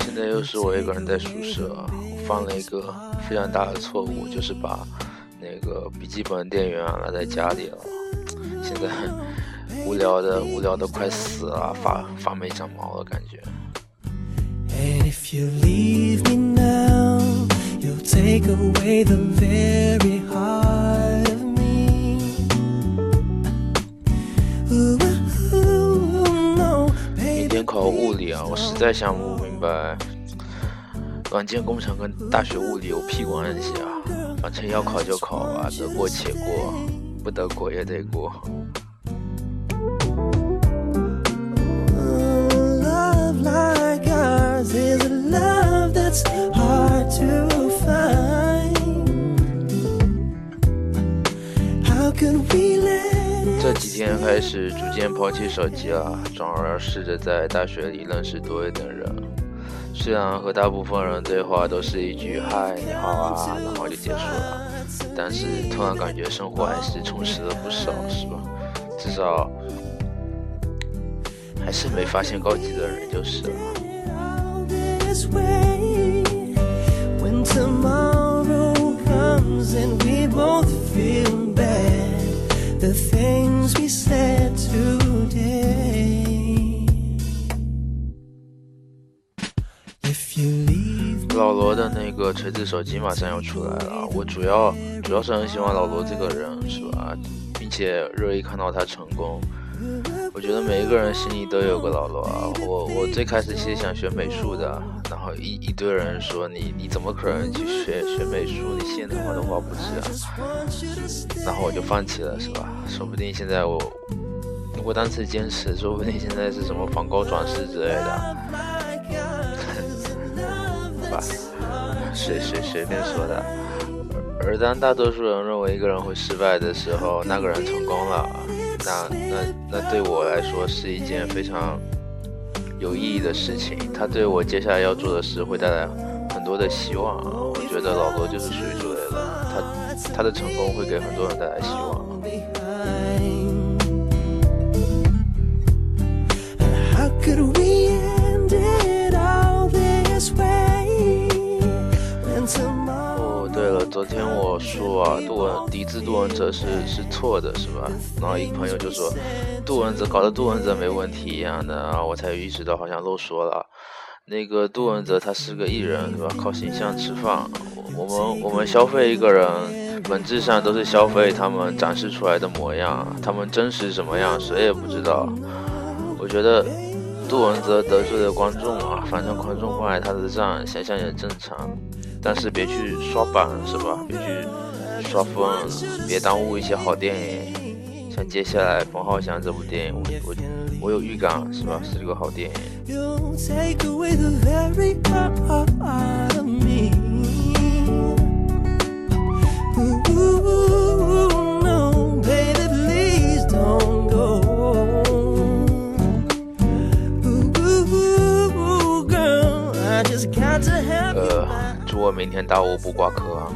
现在又是我一个人在宿舍，我犯了一个非常大的错误，就是把那个笔记本电源落在家里了。现在无聊的无聊的快死了，发发霉长毛了感觉。明天考物理啊，我实在想不明白，软件工程跟大学物理有屁关系啊？反正要考就考吧，得过且过，不得过也得过。这几天开始逐渐抛弃手机了，转而试着在大学里认识多一点人。虽然和大部分人对话都是一句“嗨，你好啊”，然后就结束了，但是突然感觉生活还是充实了不少，是吧？至少还是没发现高级的人就是了。老罗的那个锤子手机马上要出来了，我主要主要是很喜欢老罗这个人，是吧？并且热意看到他成功。我觉得每一个人心里都有个老罗啊。我我最开始其实想学美术的，然后一一堆人说你你怎么可能去学学美术？你信他妈的话不是啊？然后我就放弃了，是吧？说不定现在我如果当时坚持，说不定现在是什么仿高转世之类的。吧，随随随便说的。而当大多数人认为一个人会失败的时候，那个人成功了，那那那对我来说是一件非常有意义的事情。他对我接下来要做的事会带来很多的希望。我觉得老罗就是属于这类的，他他的成功会给很多人带来希望。杜文抵制杜文泽是是错的，是吧？然后一个朋友就说，杜文泽搞得杜文泽没问题一样的，然后我才意识到好像漏说了，那个杜文泽他是个艺人，是吧？靠形象吃饭，我们我们消费一个人，本质上都是消费他们展示出来的模样，他们真实什么样谁也不知道。我觉得杜文泽得罪了观众啊，反正观众不买他的账，想想也正常。但是别去刷榜是吧？别去刷分，别耽误一些好电影。像接下来冯浩翔这部电影，我我我有预感是吧？是个好电影。呃。祝我明天大雾不挂科啊。